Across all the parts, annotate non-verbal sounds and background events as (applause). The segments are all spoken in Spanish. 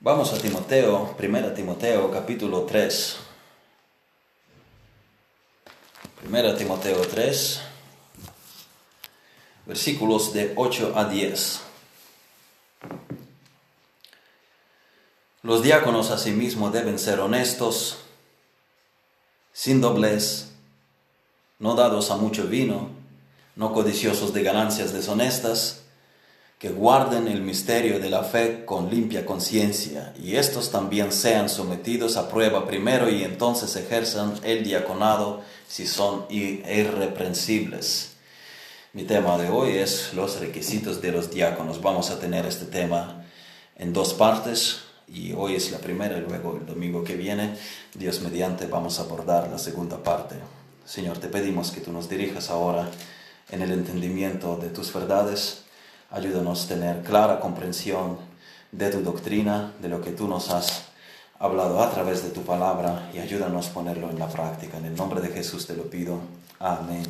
Vamos a Timoteo, 1 Timoteo capítulo 3. 1 Timoteo 3, versículos de 8 a 10. Los diáconos asimismo deben ser honestos, sin doblez, no dados a mucho vino, no codiciosos de ganancias deshonestas, que guarden el misterio de la fe con limpia conciencia, y estos también sean sometidos a prueba primero y entonces ejerzan el diaconado si son irreprensibles. Mi tema de hoy es los requisitos de los diáconos. Vamos a tener este tema en dos partes y hoy es la primera y luego el domingo que viene, Dios mediante, vamos a abordar la segunda parte. Señor, te pedimos que tú nos dirijas ahora en el entendimiento de tus verdades Ayúdanos a tener clara comprensión de tu doctrina, de lo que tú nos has hablado a través de tu palabra y ayúdanos a ponerlo en la práctica. En el nombre de Jesús te lo pido. Amén.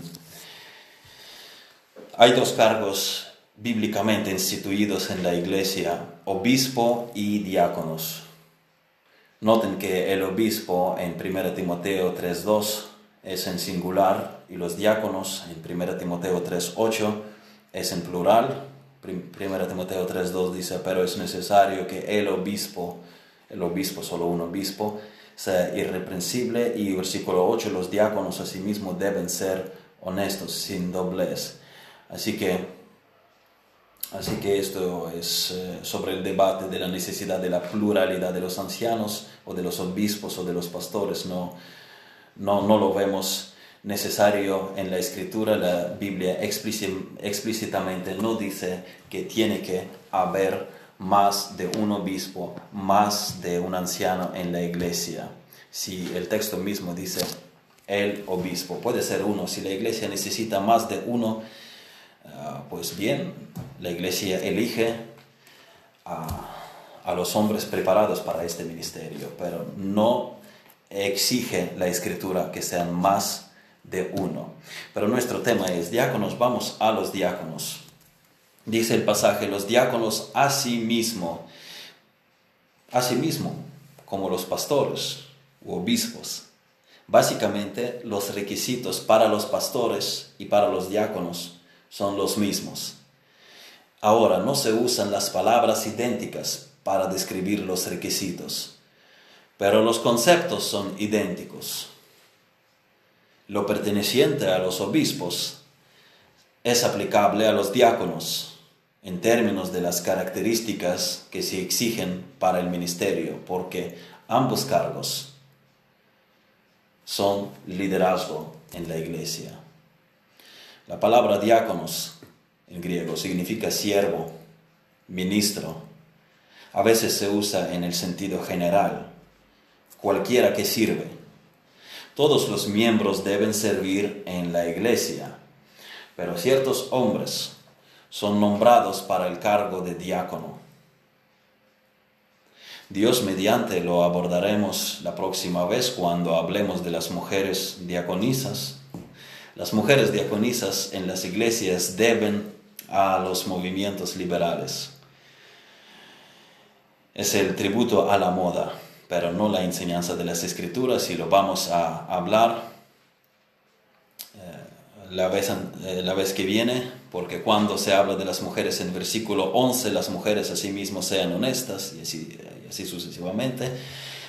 Hay dos cargos bíblicamente instituidos en la iglesia, obispo y diáconos. Noten que el obispo en 1 Timoteo 3.2 es en singular y los diáconos en 1 Timoteo 3.8 es en plural. Primera Timoteo 3.2 dice, pero es necesario que el obispo, el obispo, solo un obispo, sea irreprensible y versículo 8, los diáconos asimismo deben ser honestos, sin doblez. Así que, así que esto es eh, sobre el debate de la necesidad de la pluralidad de los ancianos o de los obispos o de los pastores, no, no, no lo vemos necesario en la escritura, la Biblia explícitamente no dice que tiene que haber más de un obispo, más de un anciano en la iglesia. Si el texto mismo dice el obispo, puede ser uno. Si la iglesia necesita más de uno, ah, pues bien, la iglesia elige a, a los hombres preparados para este ministerio, pero no exige la escritura que sean más de uno. Pero nuestro tema es diáconos, vamos a los diáconos. Dice el pasaje, los diáconos a sí mismo, a sí mismo, como los pastores u obispos. Básicamente los requisitos para los pastores y para los diáconos son los mismos. Ahora, no se usan las palabras idénticas para describir los requisitos, pero los conceptos son idénticos lo perteneciente a los obispos es aplicable a los diáconos en términos de las características que se exigen para el ministerio, porque ambos cargos son liderazgo en la iglesia. La palabra diáconos en griego significa siervo, ministro. A veces se usa en el sentido general, cualquiera que sirve todos los miembros deben servir en la iglesia, pero ciertos hombres son nombrados para el cargo de diácono. Dios mediante lo abordaremos la próxima vez cuando hablemos de las mujeres diaconisas. Las mujeres diaconisas en las iglesias deben a los movimientos liberales. Es el tributo a la moda pero no la enseñanza de las escrituras y lo vamos a hablar eh, la, vez, eh, la vez que viene, porque cuando se habla de las mujeres en versículo 11, las mujeres asimismo sean honestas y así, y así sucesivamente,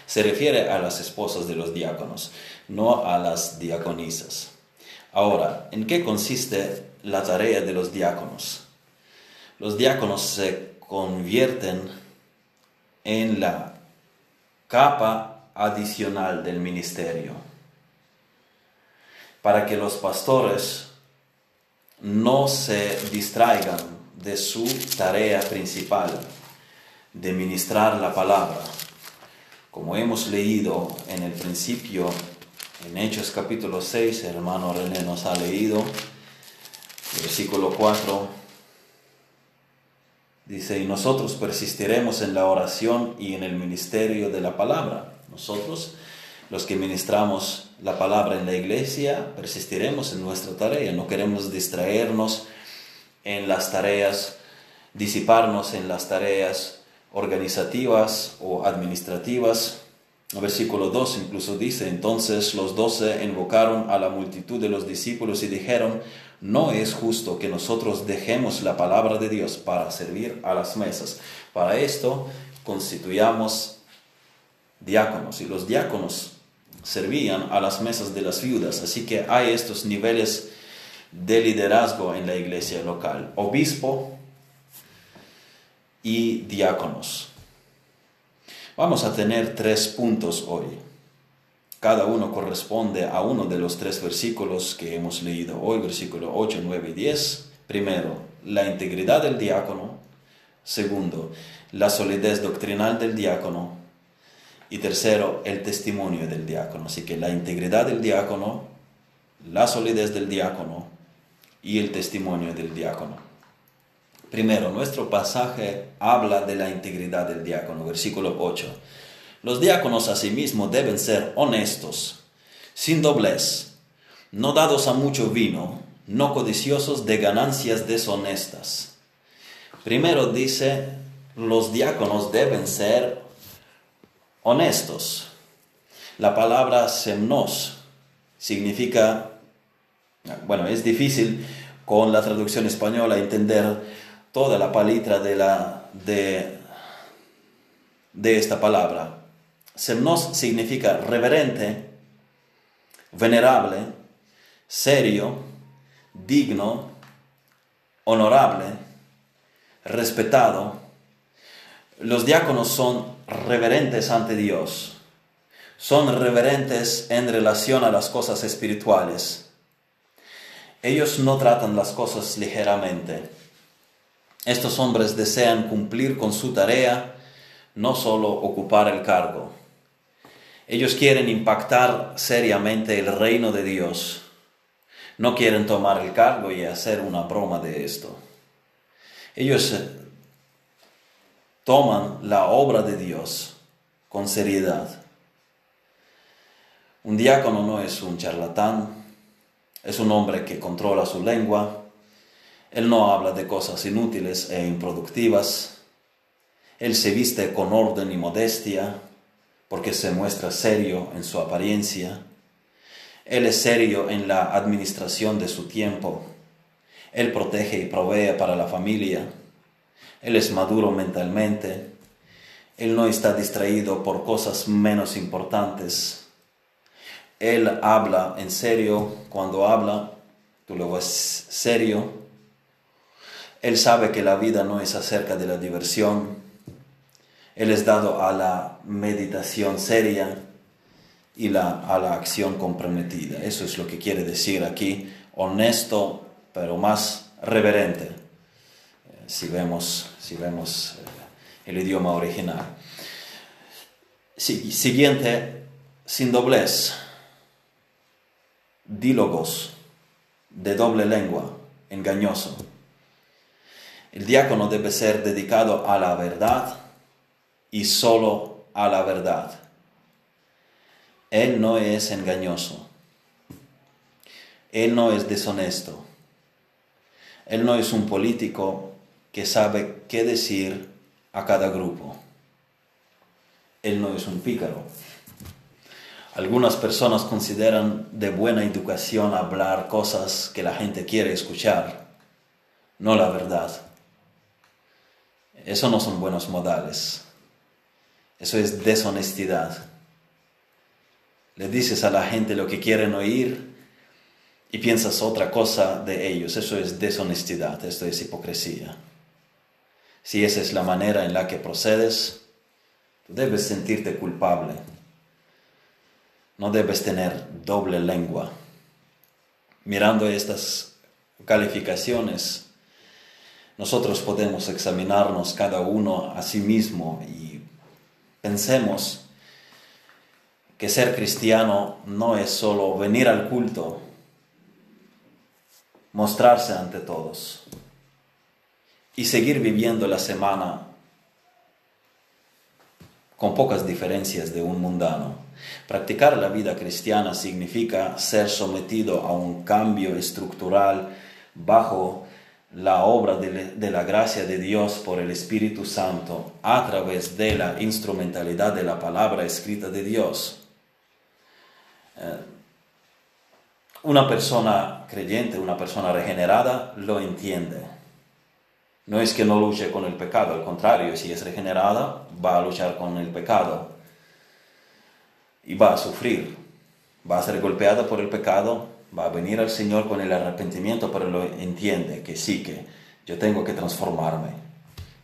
se refiere a las esposas de los diáconos, no a las diaconisas. Ahora, ¿en qué consiste la tarea de los diáconos? Los diáconos se convierten en la capa adicional del ministerio, para que los pastores no se distraigan de su tarea principal de ministrar la palabra. Como hemos leído en el principio, en Hechos capítulo 6, el hermano René nos ha leído, versículo 4, Dice, y nosotros persistiremos en la oración y en el ministerio de la palabra. Nosotros, los que ministramos la palabra en la iglesia, persistiremos en nuestra tarea. No queremos distraernos en las tareas, disiparnos en las tareas organizativas o administrativas. El versículo 2 incluso dice, entonces los doce invocaron a la multitud de los discípulos y dijeron, no es justo que nosotros dejemos la palabra de Dios para servir a las mesas. Para esto constituyamos diáconos y los diáconos servían a las mesas de las viudas. Así que hay estos niveles de liderazgo en la iglesia local. Obispo y diáconos. Vamos a tener tres puntos hoy. Cada uno corresponde a uno de los tres versículos que hemos leído hoy, versículo 8, 9 y 10. Primero, la integridad del diácono. Segundo, la solidez doctrinal del diácono. Y tercero, el testimonio del diácono. Así que la integridad del diácono, la solidez del diácono y el testimonio del diácono. Primero, nuestro pasaje habla de la integridad del diácono, versículo 8. Los diáconos asimismo deben ser honestos, sin doblez, no dados a mucho vino, no codiciosos de ganancias deshonestas. Primero dice, los diáconos deben ser honestos. La palabra semnos significa, bueno, es difícil con la traducción española entender toda la palitra de, la, de, de esta palabra. Semnos significa reverente, venerable, serio, digno, honorable, respetado. Los diáconos son reverentes ante Dios, son reverentes en relación a las cosas espirituales. Ellos no tratan las cosas ligeramente. Estos hombres desean cumplir con su tarea, no solo ocupar el cargo. Ellos quieren impactar seriamente el reino de Dios. No quieren tomar el cargo y hacer una broma de esto. Ellos eh, toman la obra de Dios con seriedad. Un diácono no es un charlatán, es un hombre que controla su lengua, él no habla de cosas inútiles e improductivas, él se viste con orden y modestia porque se muestra serio en su apariencia, él es serio en la administración de su tiempo, él protege y provee para la familia, él es maduro mentalmente. Él no está distraído por cosas menos importantes. Él habla en serio cuando habla, tú lo ves serio. Él sabe que la vida no es acerca de la diversión. Él es dado a la meditación seria y la, a la acción comprometida. Eso es lo que quiere decir aquí, honesto, pero más reverente si vemos, si vemos eh, el idioma original. Siguiente, sin doblez, dílogos, de doble lengua, engañoso. El diácono debe ser dedicado a la verdad y solo a la verdad. Él no es engañoso. Él no es deshonesto. Él no es un político que sabe qué decir a cada grupo. Él no es un pícaro. Algunas personas consideran de buena educación hablar cosas que la gente quiere escuchar, no la verdad. Eso no son buenos modales. Eso es deshonestidad. Le dices a la gente lo que quieren oír y piensas otra cosa de ellos. Eso es deshonestidad, esto es hipocresía. Si esa es la manera en la que procedes, debes sentirte culpable. No debes tener doble lengua. Mirando estas calificaciones, nosotros podemos examinarnos cada uno a sí mismo y pensemos que ser cristiano no es solo venir al culto, mostrarse ante todos y seguir viviendo la semana con pocas diferencias de un mundano. Practicar la vida cristiana significa ser sometido a un cambio estructural bajo la obra de, la gracia de Dios por el Espíritu Santo a través de la instrumentalidad de la palabra escrita de Dios. Eh, una persona creyente, una persona regenerada, lo entiende. No es que no luche con el pecado, al contrario, si es regenerada, va a luchar con el pecado y va a sufrir. Va a ser golpeada por el pecado, va a venir al Señor con el arrepentimiento, pero lo entiende que sí, que yo tengo que transformarme,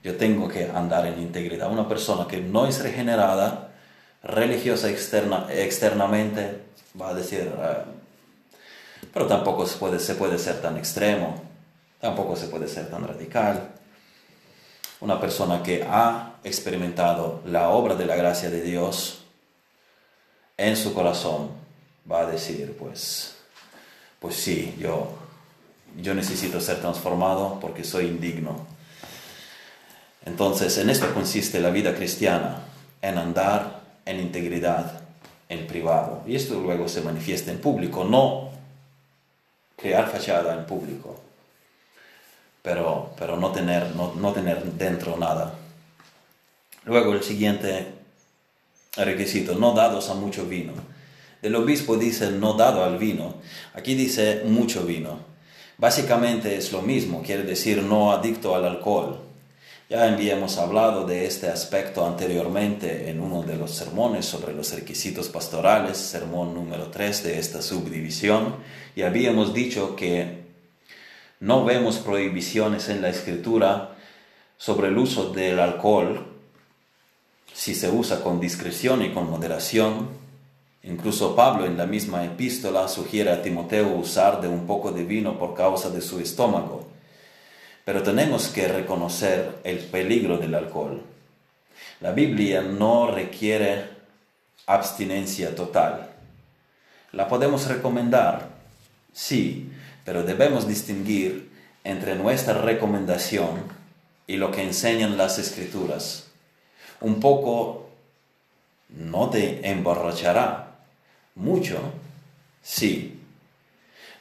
yo tengo que andar en integridad. Una persona que no es regenerada, religiosa externa, externamente, va a decir, ah, pero tampoco se puede, se puede ser tan extremo, tampoco se puede ser tan radical. Una persona que ha experimentado la obra de la gracia de Dios en su corazón va a decir, pues, pues sí, yo, yo necesito ser transformado porque soy indigno. Entonces, en esto consiste la vida cristiana, en andar en integridad en privado. Y esto luego se manifiesta en público, no crear fachada en público, pero, pero no, tener, no, no tener dentro nada. Luego el siguiente requisito, no dados a mucho vino. El obispo dice no dado al vino, aquí dice mucho vino. Básicamente es lo mismo, quiere decir no adicto al alcohol. Ya habíamos hablado de este aspecto anteriormente en uno de los sermones sobre los requisitos pastorales, sermón número 3 de esta subdivisión, y habíamos dicho que no vemos prohibiciones en la escritura sobre el uso del alcohol si se usa con discreción y con moderación. Incluso Pablo en la misma epístola sugiere a Timoteo usar de un poco de vino por causa de su estómago pero tenemos que reconocer el peligro del alcohol. La Biblia no requiere abstinencia total. La podemos recomendar, sí, pero debemos distinguir entre nuestra recomendación y lo que enseñan las escrituras. Un poco no te emborrachará, mucho, sí.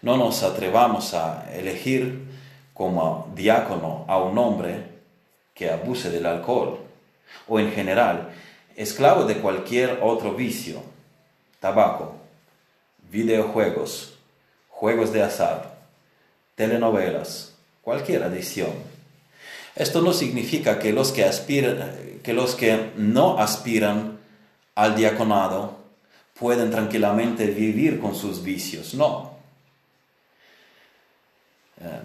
No nos atrevamos a elegir como diácono a un hombre que abuse del alcohol o en general esclavo de cualquier otro vicio, tabaco, videojuegos, juegos de azar, telenovelas, cualquier adicción. Esto no significa que los que, aspiran, que los que no aspiran al diaconado pueden tranquilamente vivir con sus vicios, no. Eh,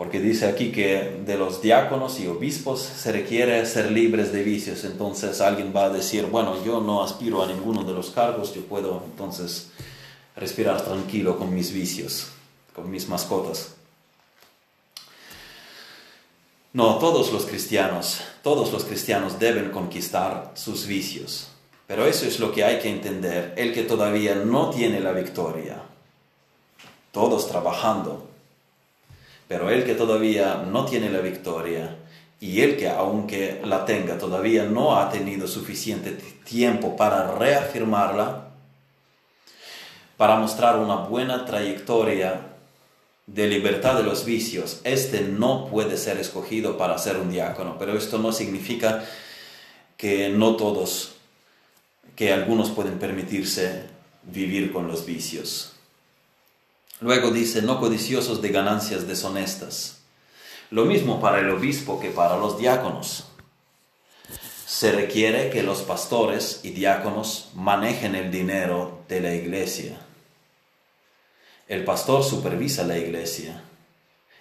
porque dice aquí que de los diáconos y obispos se requiere ser libres de vicios. Entonces alguien va a decir, bueno, yo no aspiro a ninguno de los cargos, yo puedo entonces respirar tranquilo con mis vicios, con mis mascotas. No, todos los cristianos, todos los cristianos deben conquistar sus vicios. Pero eso es lo que hay que entender, el que todavía no tiene la victoria. Todos trabajando, pero el que todavía no tiene la victoria y el que aunque la tenga todavía no ha tenido suficiente tiempo para reafirmarla, para mostrar una buena trayectoria de libertad de los vicios, este no puede ser escogido para ser un diácono, pero esto no significa que no todos, que algunos pueden permitirse vivir con los vicios. Luego dice, no codiciosos de ganancias deshonestas. Lo mismo para el obispo que para los diáconos. Se requiere que los pastores y diáconos manejen el dinero de la iglesia. El pastor supervisa la iglesia.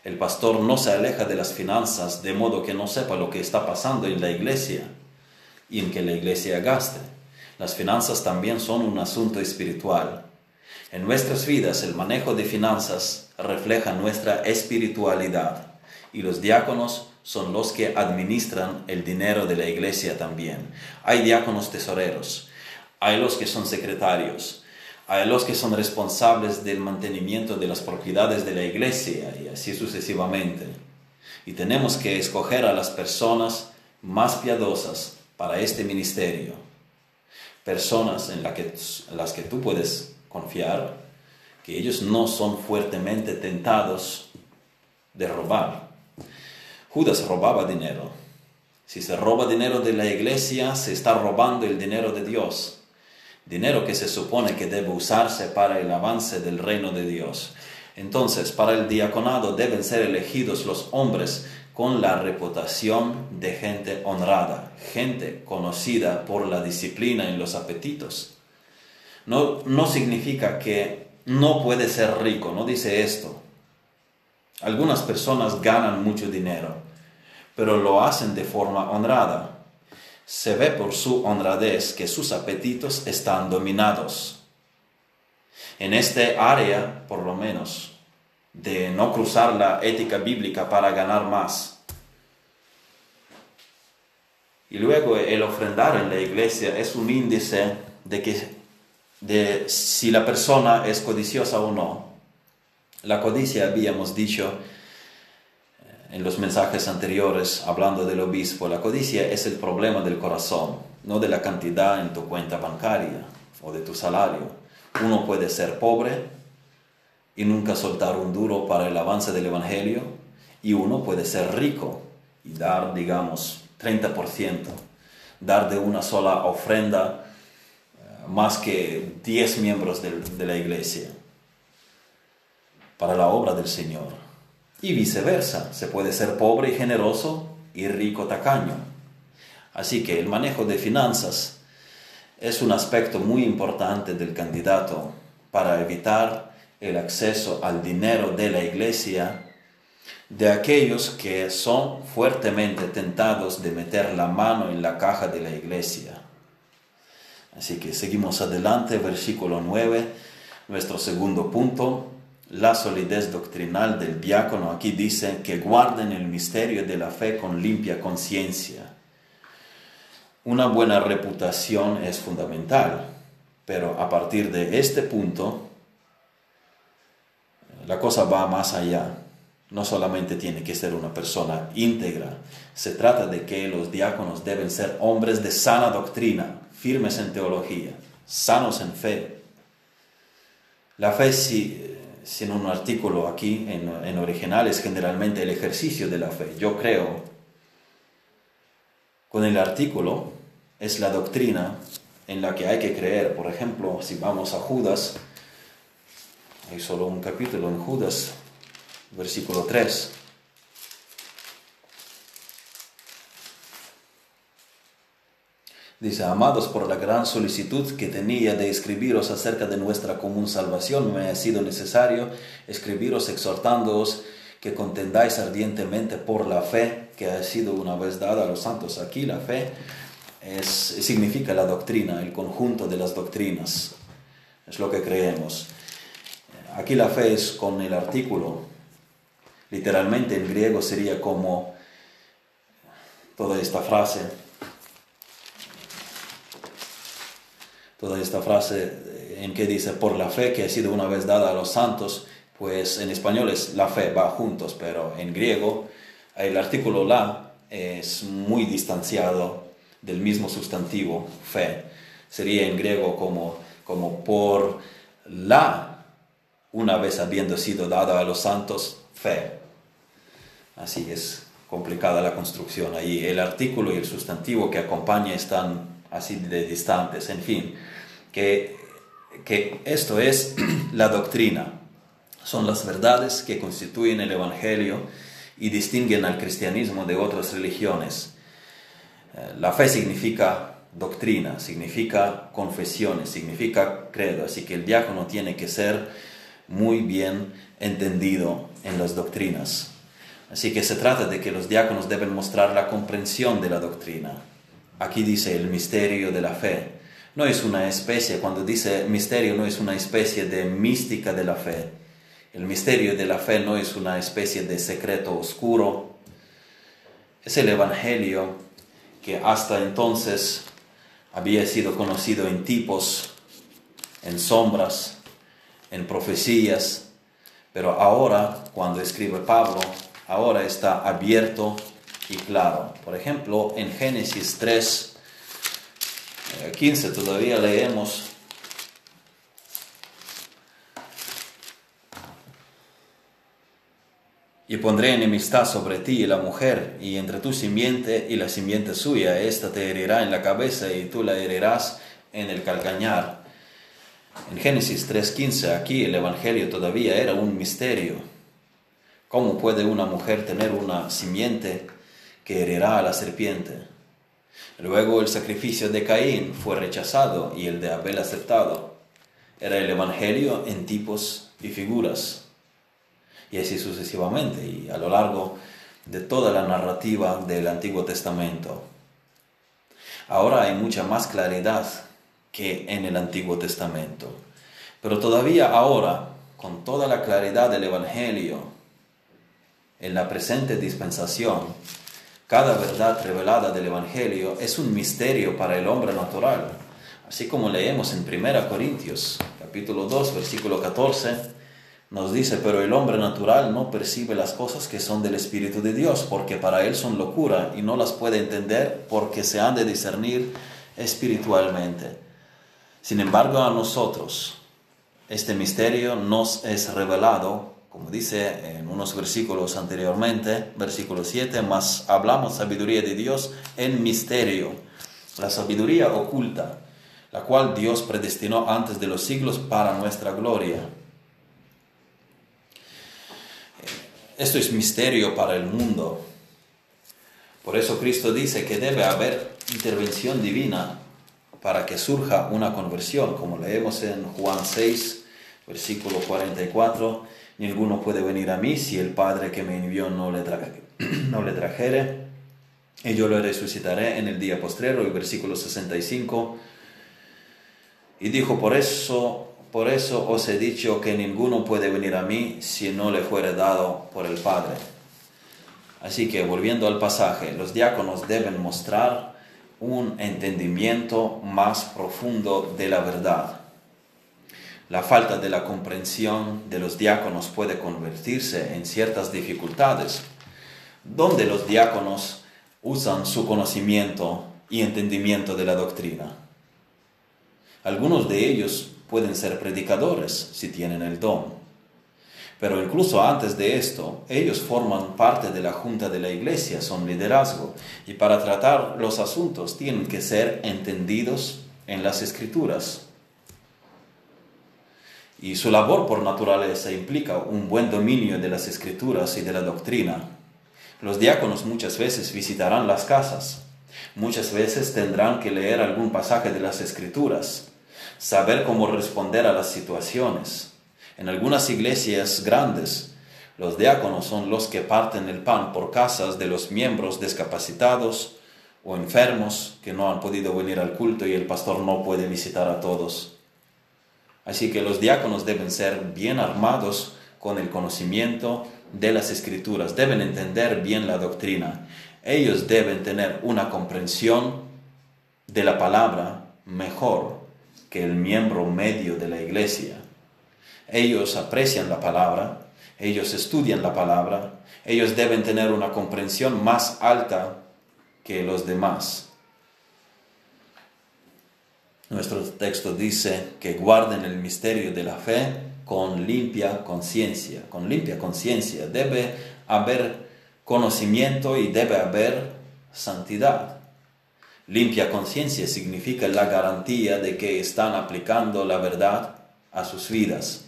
El pastor no se aleja de las finanzas de modo que no sepa lo que está pasando en la iglesia y en que la iglesia gaste. Las finanzas también son un asunto espiritual en nuestras vidas el manejo de finanzas refleja nuestra espiritualidad y los diáconos son los que administran el dinero de la iglesia también. Hay diáconos tesoreros, hay los que son secretarios, hay los que son responsables del mantenimiento de las propiedades de la iglesia y así sucesivamente. Y tenemos que escoger a las personas más piadosas para este ministerio. Personas en, en las que tú puedes confiar que ellos no son fuertemente tentados de robar. Judas robaba dinero. Si se roba dinero de la iglesia, se está robando el dinero de Dios. Dinero que se supone que debe usarse para el avance del reino de Dios. Entonces, para el diaconado deben ser elegidos los hombres con la reputación de gente honrada, gente conocida por la disciplina en los apetitos. No, no significa que no puede ser rico, no dice esto. Algunas personas ganan mucho dinero, pero lo hacen de forma honrada. Se ve por su honradez que sus apetitos están dominados. En este área, por lo menos, de no cruzar la ética bíblica para ganar más. Y luego el ofrendar en la iglesia es un índice de que de si la persona es codiciosa o no. La codicia, habíamos dicho eh, en los mensajes anteriores hablando del obispo, la codicia es el problema del corazón, no de la cantidad en tu cuenta bancaria o de tu salario. Uno puede ser pobre y nunca soltar un duro para el avance del Evangelio y uno puede ser rico y dar, digamos, 30%, dar de una sola ofrenda más que 10 miembros de, la iglesia para la obra del Señor. Y viceversa, se puede ser pobre y generoso y rico tacaño. Así que el manejo de finanzas es un aspecto muy importante del candidato para evitar el acceso al dinero de la iglesia de aquellos que son fuertemente tentados de meter la mano en la caja de la iglesia Así que seguimos adelante, versículo 9, nuestro segundo punto, la solidez doctrinal del diácono. Aquí dice que guarden el misterio de la fe con limpia conciencia. Una buena reputación es fundamental, pero a partir de este punto, la cosa va más allá. No solamente tiene que ser una persona íntegra, se trata de que los diáconos deben ser hombres de sana doctrina, firmes en teología, sanos en fe. La fe, si, en un artículo aquí en, en original, es generalmente el ejercicio de la fe. Yo creo, con el artículo, es la doctrina en la que hay que creer. Por ejemplo, si vamos a Judas, hay solo un capítulo en Judas, versículo 3. Dice, amados por la gran solicitud que tenía de escribiros acerca de nuestra común salvación, me ha sido necesario escribiros exhortándoos que contendáis ardientemente por la fe que ha sido una vez dada a los santos. Aquí la fe es, significa la doctrina, el conjunto de las doctrinas. Es lo que creemos. Aquí la fe es con el artículo. Literalmente en griego sería como toda esta frase toda esta frase en que dice por la fe que ha sido una vez dada a los santos, pues en español es la fe va juntos, pero en griego el artículo la es muy distanciado del mismo sustantivo fe. Sería en griego como, como por la, una vez habiendo sido dada a los santos, fe. Así es complicada la construcción ahí. El artículo y el sustantivo que acompaña están así de distantes, en fin, que, que esto es (clears throat) la doctrina, son las verdades que constituyen el Evangelio y distinguen al cristianismo de otras religiones. Eh, la fe significa doctrina, significa confesiones, significa credo, así que el diácono tiene que ser muy bien entendido en las doctrinas. Así que se trata de que los diáconos deben mostrar la comprensión de la doctrina, Aquí dice el misterio de la fe. No es una especie, cuando dice misterio, no es una especie de mística de la fe. El misterio de la fe no es una especie de secreto oscuro. Es el Evangelio que hasta entonces había sido conocido en tipos, en sombras, en profecías, pero ahora, cuando escribe Pablo, ahora está abierto y claro. Por ejemplo, en Génesis 3, 15 eh, todavía leemos Y pondré enemistad sobre ti y la mujer, y entre tu simiente y la simiente suya, ésta te herirá en la cabeza y tú la herirás en el calcañar. En Génesis 3.15, aquí el Evangelio todavía era un misterio. ¿Cómo puede una mujer tener una simiente que herirá a la serpiente? Luego el sacrificio de Caín fue rechazado y el de Abel aceptado. Era el Evangelio en tipos y figuras y así sucesivamente, y a lo largo de toda la narrativa del Antiguo Testamento. Ahora hay mucha más claridad que en el Antiguo Testamento, pero todavía ahora, con toda la claridad del Evangelio, en la presente dispensación, cada verdad revelada del Evangelio es un misterio para el hombre natural, así como leemos en 1 Corintios capítulo 2 versículo 14, nos dice, pero el hombre natural no percibe las cosas que son del Espíritu de Dios, porque para él son locura y no las puede entender porque se han de discernir espiritualmente. Sin embargo, a nosotros este misterio nos es revelado, como dice en unos versículos anteriormente, versículo 7, más hablamos sabiduría de Dios en misterio, la sabiduría oculta, la cual Dios predestinó antes de los siglos para nuestra gloria Esto es misterio para el mundo. Por eso Cristo dice que debe haber intervención divina para que surja una conversión, como leemos en Juan 6, versículo 44, ninguno puede venir a mí si el Padre que me envió no le, (clears throat) no le trajere, y yo lo resucitaré en el día postrero, el versículo 65, y dijo, por eso por eso os he dicho que ninguno puede venir a mí si no le fuere dado por el Padre. Así que volviendo al pasaje, los diáconos deben mostrar un entendimiento más profundo de la verdad. La falta de la comprensión de los diáconos puede convertirse en ciertas dificultades, donde los diáconos usan su conocimiento y entendimiento de la doctrina. Algunos de ellos pueden ser predicadores si tienen el don. Pero incluso antes de esto, ellos forman parte de la junta de la iglesia, son liderazgo, y para tratar los asuntos tienen que ser entendidos en las escrituras. Y su labor por naturaleza implica un buen dominio de las escrituras y de la doctrina. Los diáconos muchas veces visitarán las casas, muchas veces tendrán que leer algún pasaje de las escrituras, saber cómo responder a las situaciones. En algunas iglesias grandes, los diáconos son los que parten el pan por casas de los miembros discapacitados o enfermos que no han podido venir al culto y el pastor no puede visitar a todos. Así que los diáconos deben ser bien armados con el conocimiento de las escrituras, deben entender bien la doctrina. Ellos deben tener una comprensión de la palabra mejor que el miembro medio de la iglesia. Ellos aprecian la palabra, ellos estudian la palabra, ellos deben tener una comprensión más alta que los demás. Nuestro texto dice que guarden el misterio de la fe con limpia conciencia. Con limpia conciencia debe haber conocimiento y debe haber santidad. Limpia conciencia significa la garantía de que están aplicando la verdad a sus vidas.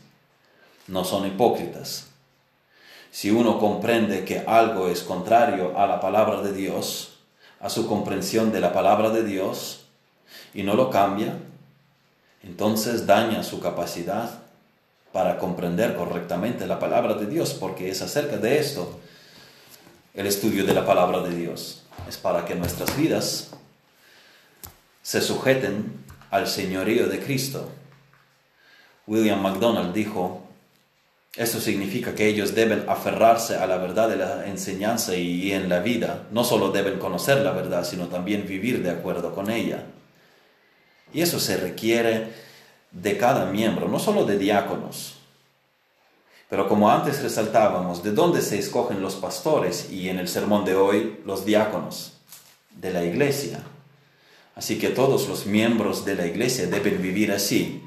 No son hipócritas. Si uno comprende que algo es contrario a la palabra de Dios, a su comprensión de la palabra de Dios, y no lo cambia, entonces daña su capacidad para comprender correctamente la palabra de Dios, porque es acerca de esto el estudio de la palabra de Dios. Es para que nuestras vidas se sujeten al señorío de Cristo. William MacDonald dijo, esto significa que ellos deben aferrarse a la verdad de la enseñanza y en la vida. No solo deben conocer la verdad, sino también vivir de acuerdo con ella. Y eso se requiere de cada miembro, no solo de diáconos. Pero como antes resaltábamos, ¿de dónde se escogen los pastores y en el sermón de hoy los diáconos? De la iglesia. Así que todos los miembros de la iglesia deben vivir así.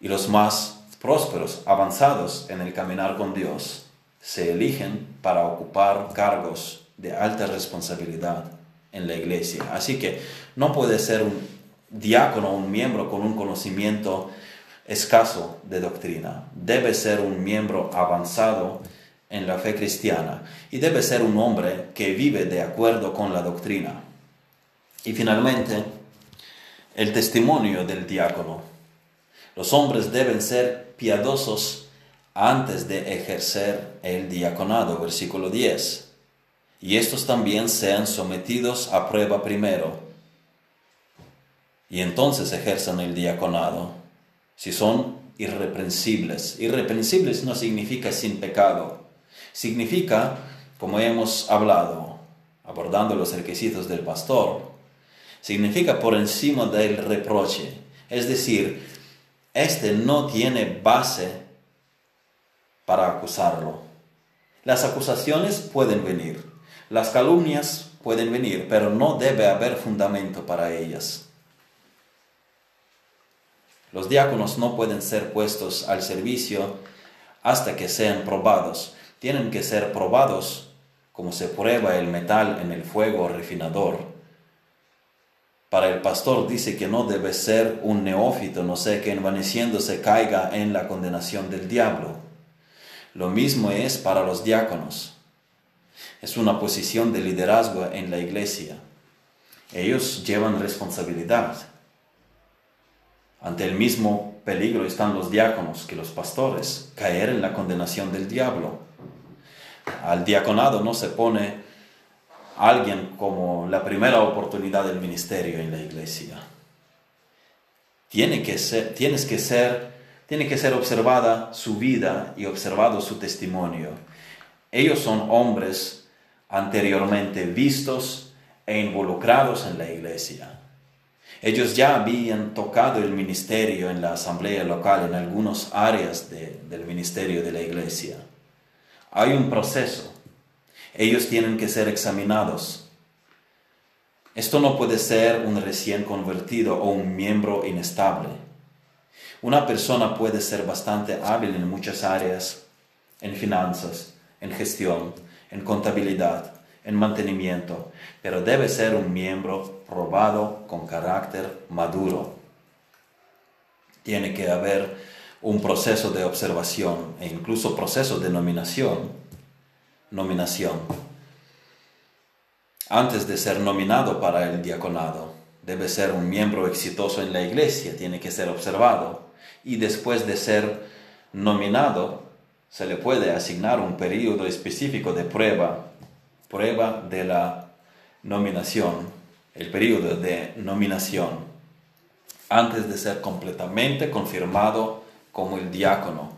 Y los más prósperos, avanzados en el caminar con Dios, se eligen para ocupar cargos de alta responsabilidad en la iglesia. Así que no puede ser un diácono, un miembro con un conocimiento escaso de doctrina. Debe ser un miembro avanzado en la fe cristiana y debe ser un hombre que vive de acuerdo con la doctrina. Y finalmente, el testimonio del diácono. Los hombres deben ser piadosos antes de ejercer el diaconado, versículo 10. Y estos también sean sometidos a prueba primero, y entonces ejerzan el diaconado, si son irreprensibles. Irreprensibles no significa sin pecado, significa, como hemos hablado, abordando los requisitos del pastor, significa por encima del reproche. Es decir, este no tiene base para acusarlo. Las acusaciones pueden venir, las calumnias pueden venir, pero no debe haber fundamento para ellas. Los diáconos no pueden ser puestos al servicio hasta que sean probados. Tienen que ser probados como se prueba el metal en el fuego refinador para el pastor dice que no debe ser un neófito, no sé, que envaneciéndose caiga en la condenación del diablo. Lo mismo es para los diáconos. Es una posición de liderazgo en la iglesia. Ellos llevan responsabilidad. Ante el mismo peligro están los diáconos que los pastores, caer en la condenación del diablo. Al diaconado no se pone alguien como la primera oportunidad del ministerio en la iglesia. Tiene que ser, tienes que ser, tiene que ser observada su vida y observado su testimonio. Ellos son hombres anteriormente vistos e involucrados en la iglesia. Ellos ya habían tocado el ministerio en la asamblea local, en algunas áreas del ministerio de la iglesia. Hay un proceso ellos tienen que ser examinados. Esto no puede ser un recién convertido o un miembro inestable. Una persona puede ser bastante hábil en muchas áreas, en finanzas, en gestión, en contabilidad, en mantenimiento, pero debe ser un miembro probado con carácter maduro. Tiene que haber un proceso de observación e incluso proceso de nominación nominación. Antes de ser nominado para el diaconado, debe ser un miembro exitoso en la iglesia, tiene que ser observado. Y después de ser nominado, se le puede asignar un periodo específico de prueba, prueba de la nominación, el periodo de nominación, antes de ser completamente confirmado como el diácono.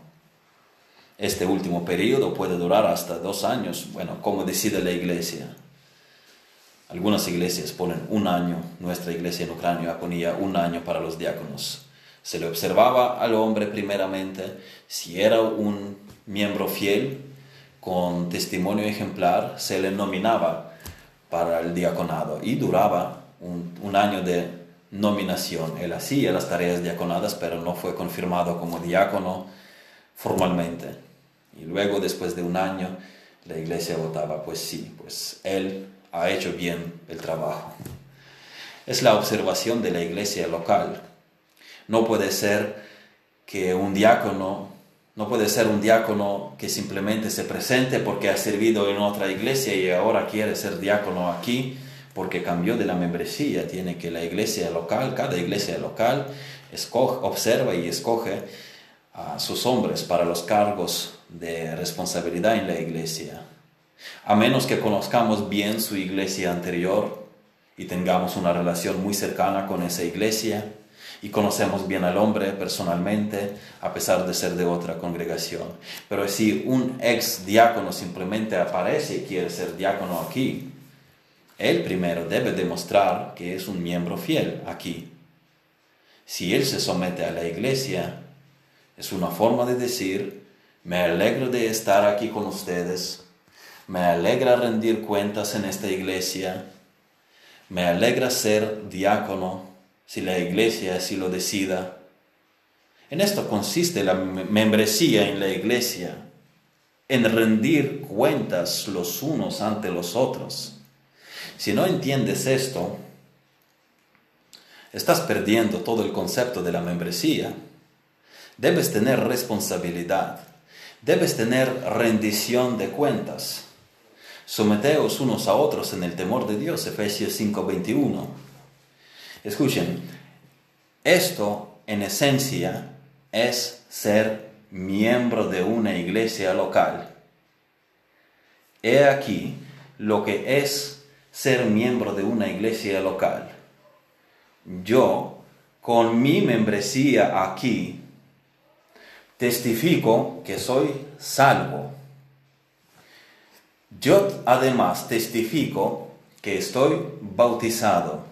Este último periodo puede durar hasta dos años, bueno, como decide la iglesia. Algunas iglesias ponen un año, nuestra iglesia en Ucrania ponía un año para los diáconos. Se le observaba al hombre primeramente si era un miembro fiel, con testimonio ejemplar, se le nominaba para el diaconado y duraba un, un año de nominación. Él hacía las tareas diaconadas, pero no fue confirmado como diácono formalmente. Y luego, después de un año, la iglesia votaba, pues sí, pues él ha hecho bien el trabajo. Es la observación de la iglesia local. No puede ser que un diácono, no puede ser un diácono que simplemente se presente porque ha servido en otra iglesia y ahora quiere ser diácono aquí porque cambió de la membresía. Tiene que la iglesia local, cada iglesia local, escoge, observa y escoge a sus hombres para los cargos de responsabilidad en la iglesia. A menos que conozcamos bien su iglesia anterior y tengamos una relación muy cercana con esa iglesia y conocemos bien al hombre personalmente a pesar de ser de otra congregación. Pero si un ex diácono simplemente aparece y quiere ser diácono aquí, él primero debe demostrar que es un miembro fiel aquí. Si él se somete a la iglesia, es una forma de decir, me alegro de estar aquí con ustedes, me alegra rendir cuentas en esta iglesia, me alegra ser diácono si la iglesia así lo decida. En esto consiste la membresía en la iglesia. en rendir cuentas los unos ante los otros. Si no entiendes esto, estás perdiendo todo el concepto de la membresía. Debes tener responsabilidad, debes tener rendición de cuentas. Someteos unos a otros en el temor de Dios, Efesios 5:21. Escuchen, esto en esencia es ser miembro de una iglesia local. He aquí lo que es ser miembro de una iglesia local. Yo, con mi membresía aquí, testifico que soy salvo. Yo además testifico que estoy bautizado.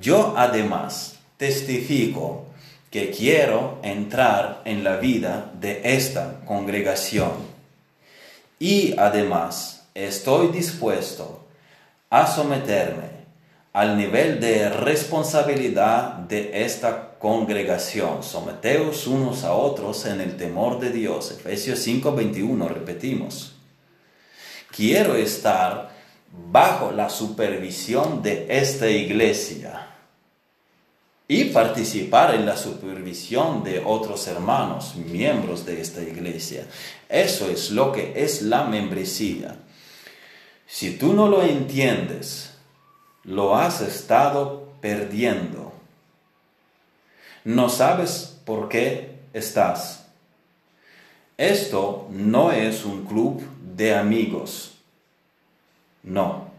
Yo además testifico que quiero entrar en la vida de esta congregación. Y además estoy dispuesto a someterme al nivel de responsabilidad de esta congregación. Someteos unos a otros en el temor de Dios. Efesios 5:21, repetimos. Quiero estar bajo la supervisión de esta iglesia y participar en la supervisión de otros hermanos, miembros de esta iglesia. Eso es lo que es la membresía. Si tú no lo entiendes, lo has estado perdiendo. No sabes por qué estás. Esto no es un club de amigos. No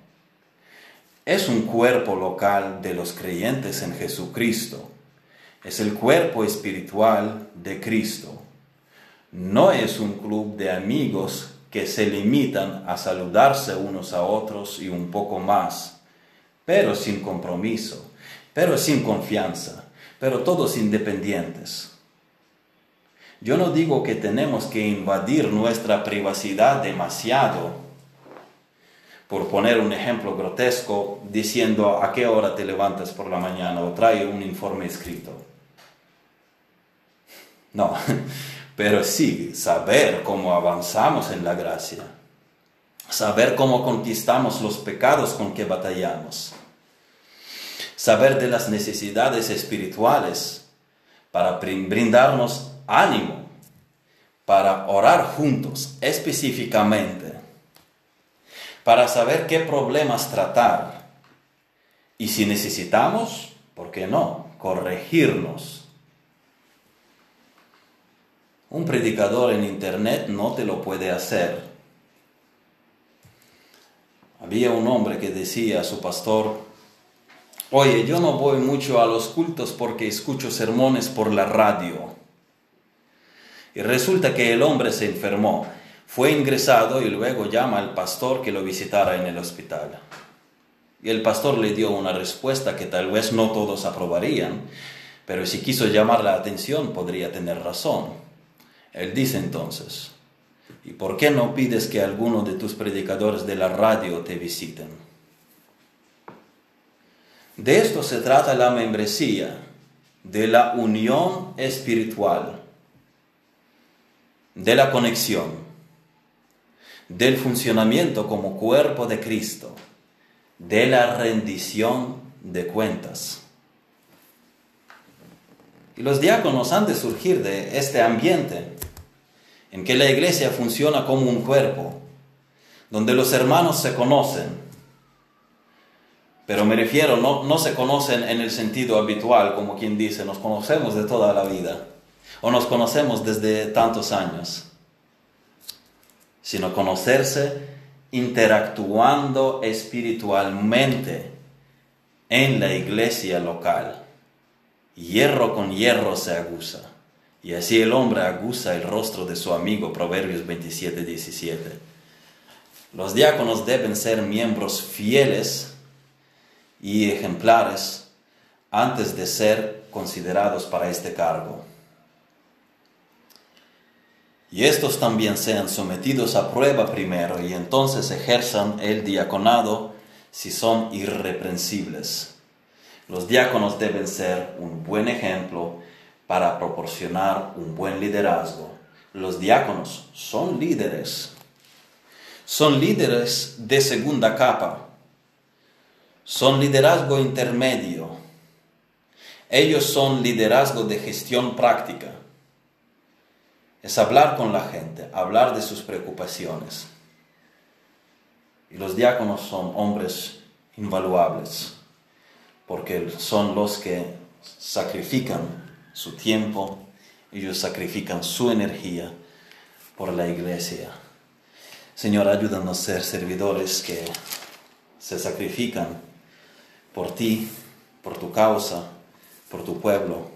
es un cuerpo local de los creyentes en Jesucristo. Es el cuerpo espiritual de Cristo. No es un club de amigos que se limitan a saludarse unos a otros y un poco más, pero sin compromiso, pero sin confianza, pero todos independientes. Yo no digo que tenemos que invadir nuestra privacidad demasiado por poner un ejemplo grotesco, diciendo a qué hora te levantas por la mañana o trae un informe escrito. No, (laughs) pero sí saber cómo avanzamos en la gracia, saber cómo conquistamos los pecados con que batallamos, saber de las necesidades espirituales para brindarnos ánimo, para orar juntos específicamente para saber qué problemas tratar y si necesitamos, ¿por qué no?, corregirnos. Un predicador en internet no te lo puede hacer. Había un hombre que decía a su pastor, oye, yo no voy mucho a los cultos porque escucho sermones por la radio. Y resulta que el hombre se enfermó fue ingresado y luego llama al pastor que lo visitara en el hospital. Y el pastor le dio una respuesta que tal vez no todos aprobarían, pero si quiso llamar la atención podría tener razón. Él dice entonces, ¿y por qué no pides que alguno de tus predicadores de la radio te visiten? De esto se trata la membresía, de la unión espiritual, de la conexión del funcionamiento como cuerpo de Cristo, de la rendición de cuentas. Y los diáconos han de surgir de este ambiente en que la iglesia funciona como un cuerpo, donde los hermanos se conocen, pero me refiero, no, no se conocen en el sentido habitual, como quien dice, nos conocemos de toda la vida, o nos conocemos desde tantos años sino conocerse interactuando espiritualmente en la iglesia local. Hierro con hierro se aguza, y así el hombre aguza el rostro de su amigo, Proverbios 27, 17. Los diáconos deben ser miembros fieles y ejemplares antes de ser considerados para este cargo y estos también sean sometidos a prueba primero y entonces ejerzan el diaconado si son irreprensibles. Los diáconos deben ser un buen ejemplo para proporcionar un buen liderazgo, los diáconos son líderes. Son líderes de segunda capa. Son liderazgo intermedio. Ellos son liderazgo de gestión práctica. Es hablar con la gente, hablar de sus preocupaciones. Y los diáconos son hombres invaluables, porque son los que sacrifican su tiempo, ellos sacrifican su energía por la iglesia. Señor, ayúdanos a ser servidores que se sacrifican por ti, por tu causa, por tu pueblo.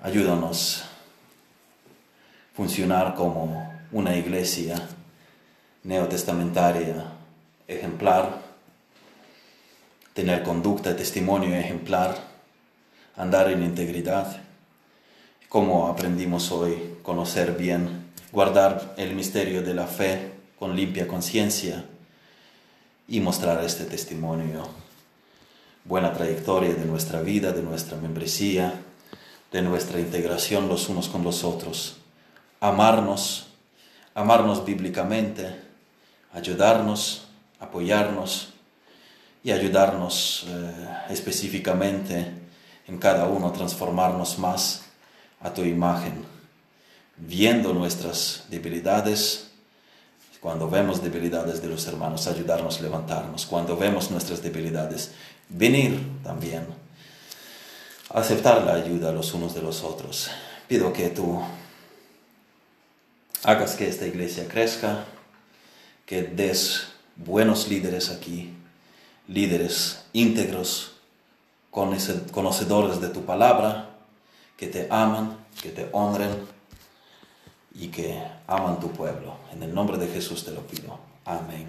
Ayúdanos a funcionar como una iglesia neotestamentaria ejemplar, tener conducta, testimonio ejemplar, andar en integridad como aprendimos hoy, conocer bien, guardar el misterio de la fe con limpia conciencia y mostrar este testimonio. Buena trayectoria de nuestra vida, de nuestra membresía, de nuestra integración los unos con los otros. Amarnos, amarnos bíblicamente, ayudarnos, apoyarnos y ayudarnos eh, específicamente en cada uno transformarnos más a tu imagen, viendo nuestras debilidades, cuando vemos debilidades de los hermanos, ayudarnos a levantarnos, cuando vemos nuestras debilidades, venir también, aceptar la ayuda los unos de los otros. Pido que tú hagas que esta iglesia crezca, que des buenos líderes aquí, líderes íntegros, conocedores de tu palabra, que te aman, que te honren y que aman tu pueblo. En el nombre de Jesús te lo pido. Amén.